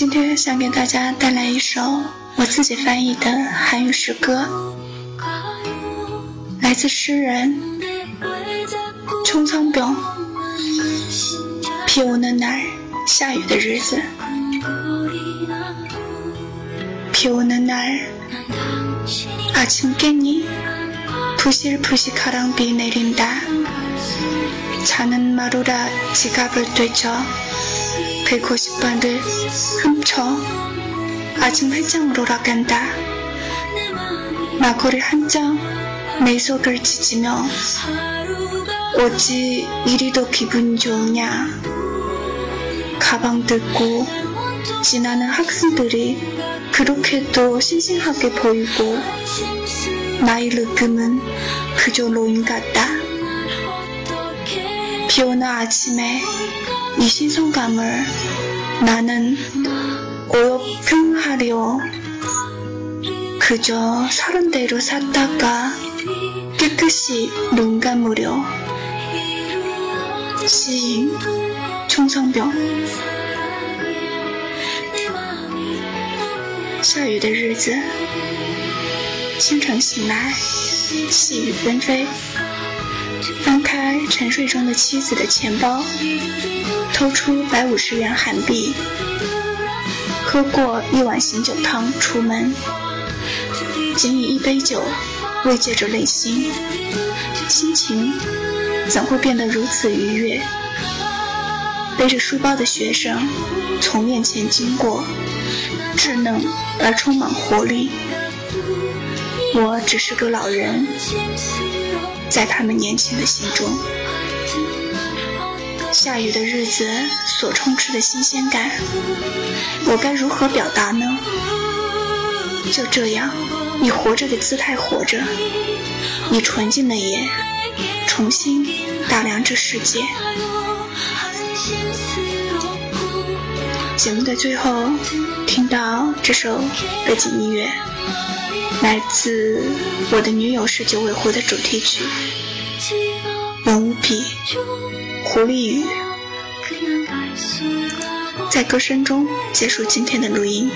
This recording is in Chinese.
今天想给大家带来一首我自己翻译的韩语诗歌，来自诗人冲仓병。비오는날下雨的日子，비오는날아침깼니푸실푸실가랑비내린다자는마루라지갑을 되쳐150번을 훔쳐 아직 회장으로 나간다. 마구를 한장내 속을 찢으며 어찌 이리도 기분 좋으냐. 가방 들고 지나는 학생들이 그렇게도 싱싱하게 보이고 나의 느낌은 그저 노인 같다. 비 오는 아침에 이 신선감을 나는 오역평하려 그저 서른 대로 샀다가 깨끗이 눈 감으려 시인 총성병 下雨的日子，清晨醒来，细雨纷飞。 翻开沉睡中的妻子的钱包，偷出百五十元韩币，喝过一碗醒酒汤出门，仅以一杯酒慰藉着内心，心情怎会变得如此愉悦？背着书包的学生从面前经过，稚嫩而充满活力。我只是个老人。在他们年轻的心中，下雨的日子所充斥的新鲜感，我该如何表达呢？就这样，以活着的姿态活着，以纯净的眼重新打量这世界。节目的最后，听到这首背景音乐，来自《我的女友是九尾狐》的主题曲，我无比狐狸语，在歌声中结束今天的录音。